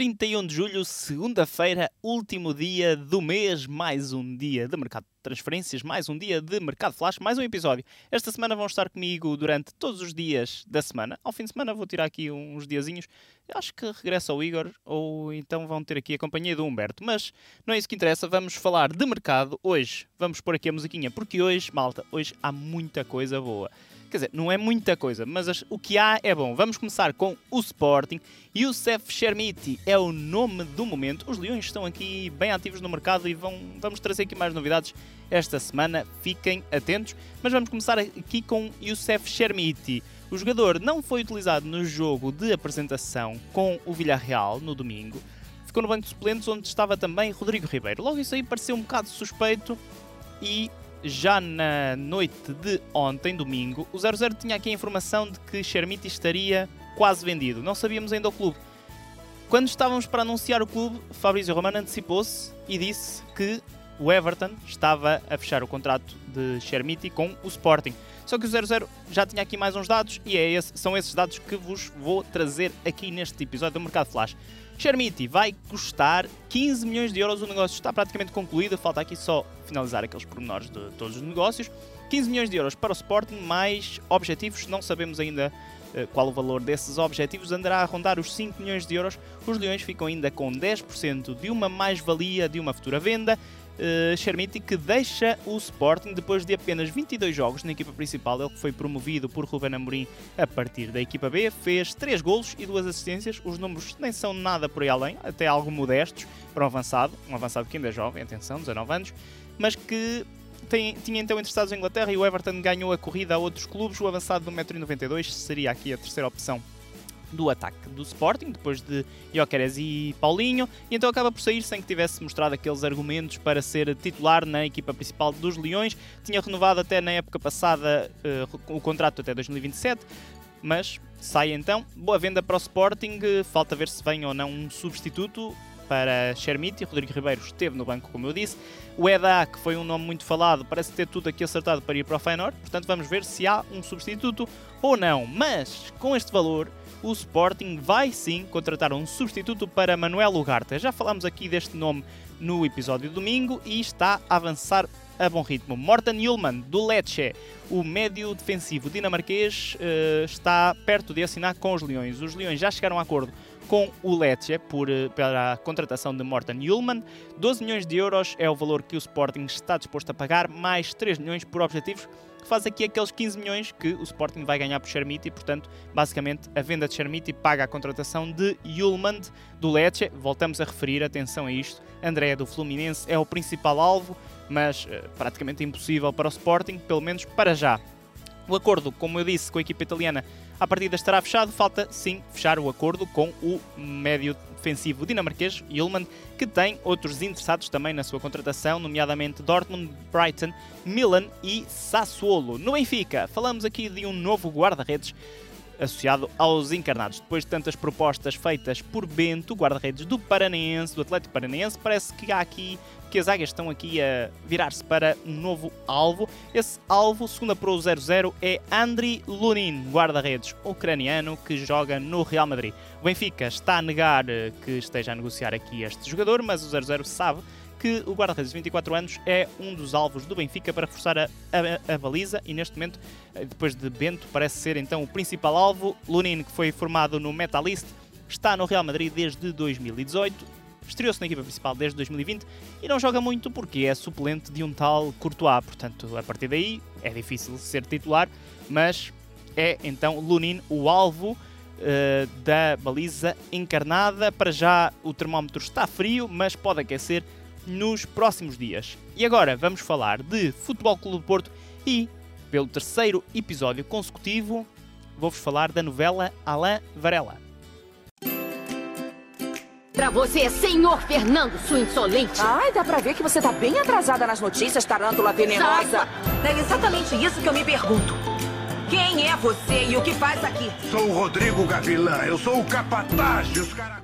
31 de julho, segunda-feira, último dia do mês, mais um dia de mercado de transferências, mais um dia de mercado flash, mais um episódio. Esta semana vão estar comigo durante todos os dias da semana. Ao fim de semana vou tirar aqui uns diazinhos. Acho que regressa o Igor, ou então vão ter aqui a companhia do Humberto. Mas não é isso que interessa, vamos falar de mercado hoje. Vamos pôr aqui a musiquinha, porque hoje, malta, hoje há muita coisa boa. Quer dizer, não é muita coisa, mas as, o que há é bom. Vamos começar com o Sporting. Youssef Chermiti é o nome do momento. Os Leões estão aqui bem ativos no mercado e vão, vamos trazer aqui mais novidades esta semana. Fiquem atentos. Mas vamos começar aqui com Youssef Chermiti. O jogador não foi utilizado no jogo de apresentação com o Villarreal no domingo. Ficou no banco de suplentes onde estava também Rodrigo Ribeiro. Logo isso aí pareceu um bocado suspeito e já na noite de ontem, domingo, o 00 tinha aqui a informação de que Chermiti estaria quase vendido. Não sabíamos ainda o clube. Quando estávamos para anunciar o clube, Fabrício Romano antecipou-se e disse que o Everton estava a fechar o contrato de Chermiti com o Sporting. Só que o 00 já tinha aqui mais uns dados e é esse, são esses dados que vos vou trazer aqui neste episódio do Mercado Flash. Chermiti vai custar 15 milhões de euros, o negócio está praticamente concluído, falta aqui só finalizar aqueles pormenores de todos os negócios. 15 milhões de euros para o Sporting, mais objetivos, não sabemos ainda uh, qual o valor desses objetivos, andará a rondar os 5 milhões de euros. Os Leões ficam ainda com 10% de uma mais-valia de uma futura venda uh, que deixa o Sporting depois de apenas 22 jogos na equipa principal. Ele foi promovido por Ruben Amorim a partir da equipa B, fez 3 golos e 2 assistências. Os números nem são nada por aí além, até algo modestos para um avançado, um avançado que ainda é jovem, atenção, 19 anos, mas que tem, tinha então interessados em Inglaterra e o Everton ganhou a corrida a outros clubes. O avançado do 1,92m seria aqui a terceira opção do ataque do Sporting, depois de Jóqueres e Paulinho, e então acaba por sair sem que tivesse mostrado aqueles argumentos para ser titular na equipa principal dos Leões. Tinha renovado até na época passada uh, o contrato até 2027, mas sai então. Boa venda para o Sporting, falta ver se vem ou não um substituto para Chermiti. Rodrigo Ribeiro esteve no banco, como eu disse. O Eda, que foi um nome muito falado, parece ter tudo aqui acertado para ir para o Feyenoord. Portanto, vamos ver se há um substituto ou não. Mas, com este valor, o Sporting vai sim contratar um substituto para Manuel Ugarte. Já falámos aqui deste nome no episódio de domingo e está a avançar a bom ritmo. Morten Ullmann, do Lecce, o médio defensivo dinamarquês, uh, está perto de assinar com os Leões. Os Leões já chegaram a acordo com o Lecce por, uh, pela contratação de Morten Ullmann. 12 milhões de euros é o valor que o Sporting está disposto a pagar, mais 3 milhões por objetivos faz aqui aqueles 15 milhões que o Sporting vai ganhar por e, portanto, basicamente a venda de Chermiti paga a contratação de Yulmand do Lecce. Voltamos a referir, atenção a isto, André do Fluminense é o principal alvo, mas uh, praticamente impossível para o Sporting, pelo menos para já. O acordo, como eu disse, com a equipa italiana a partida estará fechado, falta sim fechar o acordo com o médio defensivo dinamarquês Yulman, que tem outros interessados também na sua contratação, nomeadamente Dortmund, Brighton, Milan e Sassuolo. No Benfica, falamos aqui de um novo guarda-redes associado aos encarnados. Depois de tantas propostas feitas por Bento, guarda-redes do Paranaense, do Atlético Paranaense, parece que há aqui que as águias estão aqui a virar-se para um novo alvo. Esse alvo, segundo a Pro 00, é Andriy Lunin, guarda-redes ucraniano que joga no Real Madrid. O Benfica está a negar eh, que esteja a negociar aqui este jogador, mas o 00 sabe que o guarda-redes de 24 anos é um dos alvos do Benfica para reforçar a, a, a, baliza e neste momento, eh, depois de Bento, parece ser então o principal alvo. Lunin, que foi formado no Metalist, está no Real Madrid desde 2018 estreou-se na equipa principal desde 2020 e não joga muito porque é suplente de um tal Courtois. Portanto, a partir daí é difícil ser titular, mas é então Lunin o alvo uh, da baliza encarnada. Para já o termómetro está frio, mas pode aquecer nos próximos dias. E agora vamos falar de Futebol Clube do Porto e, pelo terceiro episódio consecutivo, vou-vos falar da novela Alain Varela. Pra você, senhor Fernando, sua insolente. Ai, dá pra ver que você tá bem atrasada nas notícias, tarântula venenosa. É exatamente isso que eu me pergunto. Quem é você e o que faz aqui? Sou o Rodrigo Gavilã, eu sou o capataz dos caracóis.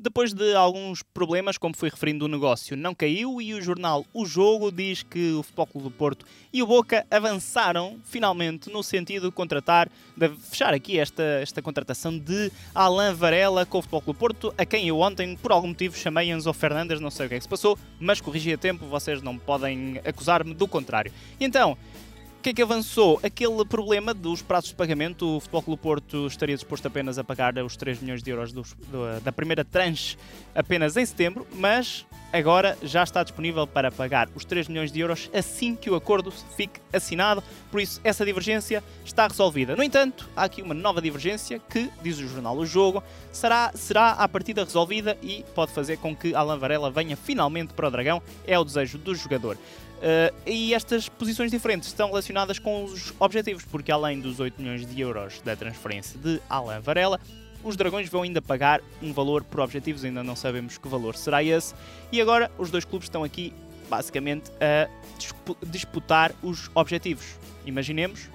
Depois de alguns problemas, como fui referindo, o negócio não caiu e o jornal O Jogo diz que o Futebol Clube do Porto e o Boca avançaram finalmente no sentido de contratar, de fechar aqui esta, esta contratação de Alain Varela com o Futebol Clube do Porto, a quem eu ontem, por algum motivo, chamei Enzo Fernandes, não sei o que é que se passou, mas corrigi a tempo, vocês não podem acusar-me do contrário. Então, o que é que avançou? Aquele problema dos prazos de pagamento. O Futebol Clube Porto estaria disposto apenas a pagar os 3 milhões de euros do, da primeira tranche apenas em setembro, mas agora já está disponível para pagar os 3 milhões de euros assim que o acordo fique assinado. Por isso, essa divergência está resolvida. No entanto, há aqui uma nova divergência que, diz o jornal O Jogo, será, será à partida resolvida e pode fazer com que Alan Varela venha finalmente para o Dragão. É o desejo do jogador. Uh, e estas posições diferentes estão relacionadas com os objetivos, porque além dos 8 milhões de euros da transferência de Alan Varela, os Dragões vão ainda pagar um valor por objetivos, ainda não sabemos que valor será esse. E agora os dois clubes estão aqui basicamente a disputar os objetivos. Imaginemos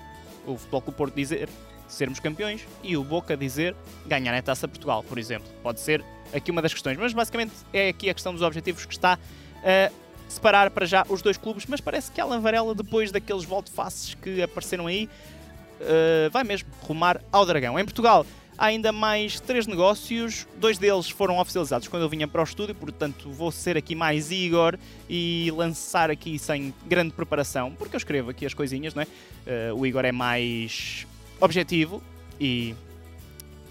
o Futebol Clube Porto dizer sermos campeões e o Boca dizer ganhar a Taça Portugal, por exemplo. Pode ser aqui uma das questões, mas basicamente é aqui a questão dos objetivos que está a separar para já os dois clubes, mas parece que Alan Varela, depois daqueles volte-faces que apareceram aí, uh, vai mesmo rumar ao Dragão. Em Portugal há ainda mais três negócios, dois deles foram oficializados quando eu vinha para o estúdio, portanto vou ser aqui mais Igor e lançar aqui sem grande preparação, porque eu escrevo aqui as coisinhas, não é? Uh, o Igor é mais objetivo e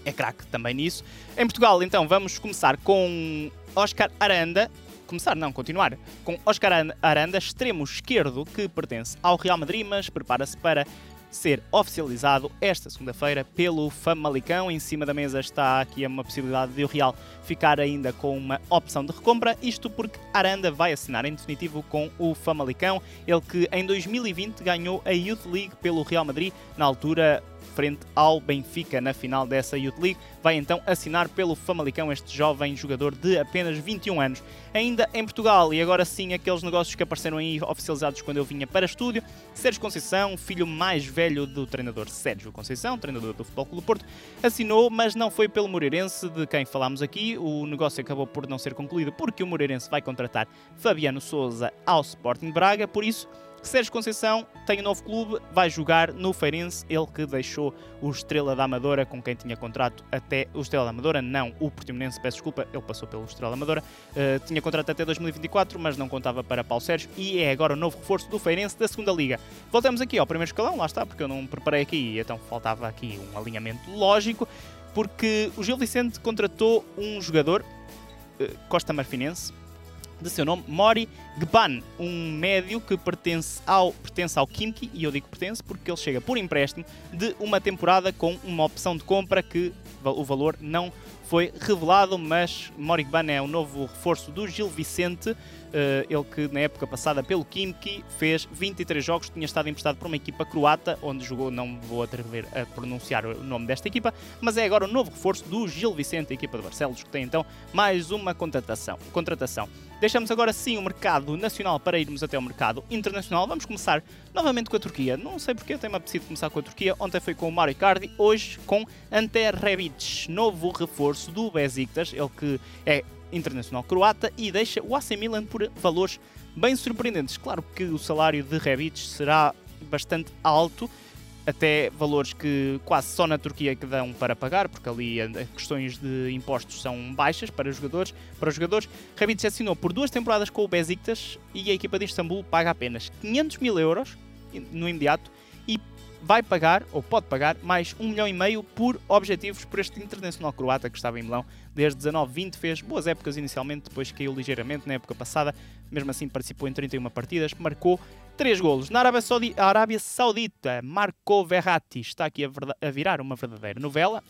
é craque também nisso. Em Portugal, então, vamos começar com Oscar Aranda, começar, não, continuar, com Oscar Aranda, extremo esquerdo, que pertence ao Real Madrid, mas prepara-se para ser oficializado esta segunda-feira pelo Famalicão. Em cima da mesa está aqui uma possibilidade de o Real ficar ainda com uma opção de recompra, isto porque Aranda vai assinar em definitivo com o Famalicão, ele que em 2020 ganhou a Youth League pelo Real Madrid, na altura frente ao Benfica na final dessa Youth League. Vai então assinar pelo Famalicão este jovem jogador de apenas 21 anos. Ainda em Portugal, e agora sim aqueles negócios que apareceram aí oficializados quando eu vinha para estúdio, Sérgio Conceição, filho mais velho do treinador Sérgio Conceição, treinador do Futebol Clube do Porto, assinou, mas não foi pelo Moreirense, de quem falámos aqui. O negócio acabou por não ser concluído porque o Moreirense vai contratar Fabiano Souza ao Sporting Braga, por isso Sérgio Conceição tem um novo clube, vai jogar no Feirense, ele que deixou o Estrela da Amadora, com quem tinha contrato até. O Estrela da Amadora, não, o Portimonense, peço desculpa, ele passou pelo Estrela da Amadora, uh, tinha contrato até 2024, mas não contava para Paulo Sérgio e é agora o novo reforço do Feirense da segunda Liga. Voltamos aqui ao primeiro escalão, lá está, porque eu não preparei aqui, então faltava aqui um alinhamento lógico, porque o Gil Vicente contratou um jogador, uh, Costa Marfinense, de seu nome, Mori Gban, um médio que pertence ao, pertence ao Kimki, e eu digo pertence porque ele chega por empréstimo de uma temporada com uma opção de compra que o valor não foi revelado, mas Morigban é o novo reforço do Gil Vicente, ele que na época passada pelo Kimki fez 23 jogos, tinha estado emprestado por uma equipa croata, onde jogou, não vou atrever a pronunciar o nome desta equipa, mas é agora o novo reforço do Gil Vicente, a equipa de Barcelos, que tem então mais uma contratação. contratação. Deixamos agora sim o mercado nacional para irmos até o mercado internacional. Vamos começar novamente com a Turquia. Não sei porque tem-me apetecido começar com a Turquia. Ontem foi com o Mario Icardi, hoje com Ante Rebic, novo reforço do Besiktas, ele que é internacional croata e deixa o AC Milan por valores bem surpreendentes. Claro que o salário de Rebic será bastante alto, até valores que quase só na Turquia que dão para pagar, porque ali as questões de impostos são baixas para os jogadores. Para os jogadores, Rebic assinou por duas temporadas com o Besiktas e a equipa de Istambul paga apenas 500 mil euros no imediato vai pagar, ou pode pagar, mais um milhão e meio por objetivos por este internacional croata que estava em Milão desde 19-20, fez boas épocas inicialmente, depois caiu ligeiramente na época passada, mesmo assim participou em 31 partidas, marcou 3 golos. Na Arábia, Saudi Arábia Saudita, marcou Verratti, está aqui a, a virar uma verdadeira novela,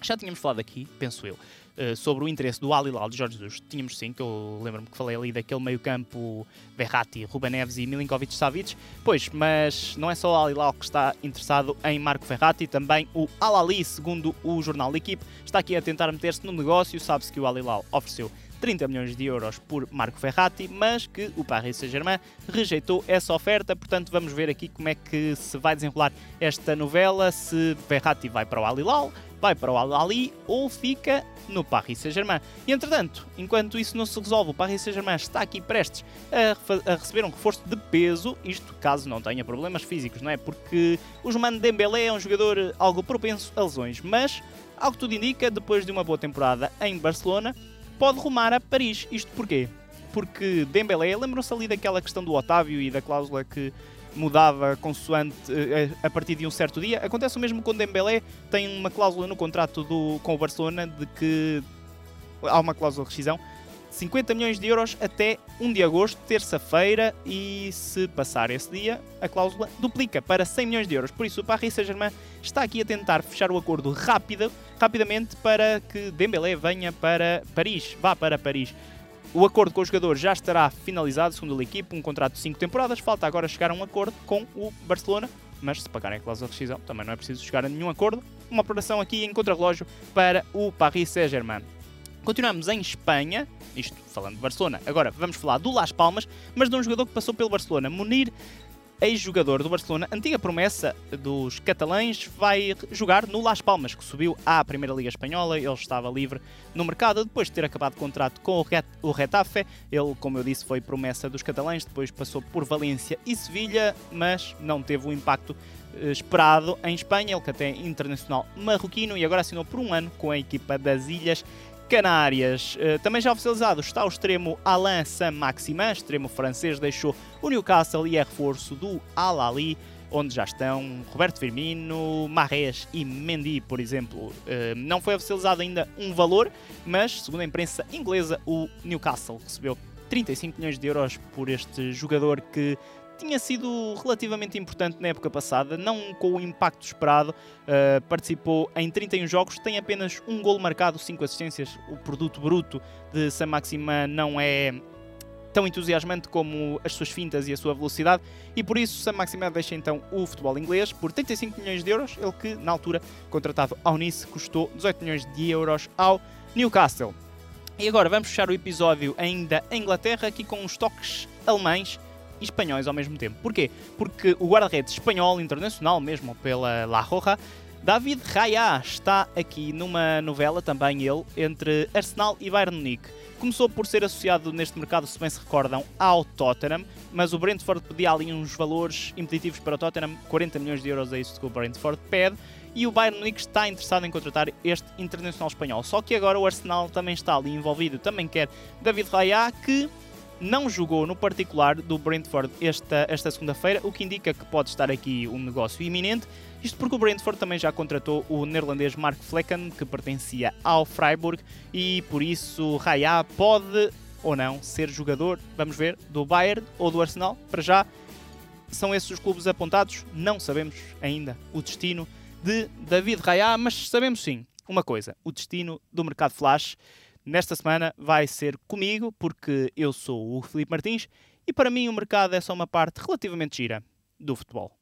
já tínhamos falado aqui, penso eu, eh, sobre o interesse do Al Hilal de Jorge Jesus. Tínhamos sim, que eu lembro-me que falei ali daquele meio-campo Verratti, Ruben Neves e Milinkovic Savic. Pois, mas não é só o Al Hilal que está interessado em Marco Verratti, também o Al Ali, segundo o jornal da equipe, está aqui a tentar meter-se no negócio. Sabe-se que o Al Hilal ofereceu 30 milhões de euros por Marco Ferrati, mas que o Paris Saint-Germain rejeitou essa oferta. Portanto, vamos ver aqui como é que se vai desenrolar esta novela. Se Ferrati vai para o Al Hilal, vai para o Al-Ali ou fica no Paris Saint-Germain. E entretanto, enquanto isso não se resolve, o Paris Saint-Germain está aqui prestes a, a, receber um reforço de peso, isto caso não tenha problemas físicos, não é? Porque o Joumane Dembélé é um jogador algo propenso a lesões, mas, ao que tudo indica, depois de uma boa temporada em Barcelona, pode rumar a Paris. Isto porquê? Porque Dembélé, lembram-se ali daquela questão do Otávio e da cláusula que mudava consoante eh, a partir de um certo dia. Acontece o mesmo com Dembélé, tem uma cláusula no contrato do, com o Barcelona de que há uma cláusula de rescisão 50 milhões de euros até 1 de agosto, terça-feira, e se passar esse dia, a cláusula duplica para 100 milhões de euros. Por isso, o Paris Saint-Germain está aqui a tentar fechar o acordo rápido, rapidamente para que Dembélé venha para Paris, vá para Paris. O acordo com o jogador já estará finalizado, segundo a equipe, um contrato de 5 temporadas. Falta agora chegar a um acordo com o Barcelona, mas se pagarem a cláusula de rescisão, também não é preciso chegar a nenhum acordo. Uma operação aqui em contrarrelógio para o Paris Saint-Germain. Continuamos em Espanha, isto falando de Barcelona. Agora vamos falar do Las Palmas, mas de um jogador que passou pelo Barcelona. Munir ex-jogador do Barcelona, antiga promessa dos catalães, vai jogar no Las Palmas, que subiu à Primeira Liga Espanhola. Ele estava livre no mercado depois de ter acabado o contrato com o Retafe. Ele, como eu disse, foi promessa dos catalães, depois passou por Valência e Sevilha, mas não teve o impacto eh, esperado em Espanha. Ele que até é internacional marroquino e agora assinou por um ano com a equipa das Ilhas Canárias. Uh, também já oficializado está o extremo Alain Saint-Maximin, extremo francês, deixou o Newcastle e é reforço do Al-Ali, onde já estão Roberto Firmino, Marrés e Mendy, por exemplo. Uh, não foi oficializado ainda um valor, mas, segundo a imprensa inglesa, o Newcastle recebeu 35 milhões de euros por este jogador que tinha sido relativamente importante na época passada, não com o impacto esperado. Uh, participou em 31 jogos, tem apenas um gol marcado, 5 assistências. O produto bruto de Sam Maxima não é tão entusiasmante como as suas fintas e a sua velocidade, e por isso Sam Maxima deixa então o futebol inglês por 35 milhões de euros, ele que na altura contratado ao Nice custou 18 milhões de euros ao Newcastle. E agora vamos fechar o episódio ainda em Inglaterra, aqui com os toques alemães e espanhóis ao mesmo tempo. Porquê? Porque o guarda-redes espanhol, internacional mesmo, pela La Roja, David Raya está aqui numa novela, também ele, entre Arsenal e Bayern Munique. Começou por ser associado neste mercado, se bem se recordam, ao Tottenham, mas o Brentford pedia ali uns valores impeditivos para o Tottenham, 40 milhões de euros é isso que o Brentford pede, e o Bayern Munique está interessado em contratar este internacional espanhol. Só que agora o Arsenal também está ali envolvido, também quer David Raya, que não jogou no particular do Brentford esta, esta segunda-feira, o que indica que pode estar aqui um negócio iminente. Isto porque o Brentford também já contratou o neerlandês Mark Flecken, que pertencia ao Freiburg, e por isso Raya pode ou não ser jogador, vamos ver, do Bayern ou do Arsenal. Para já são esses os clubes apontados, não sabemos ainda o destino de David Raya, mas sabemos sim uma coisa: o destino do mercado flash nesta semana vai ser comigo, porque eu sou o Felipe Martins e para mim o mercado é só uma parte relativamente gira do futebol.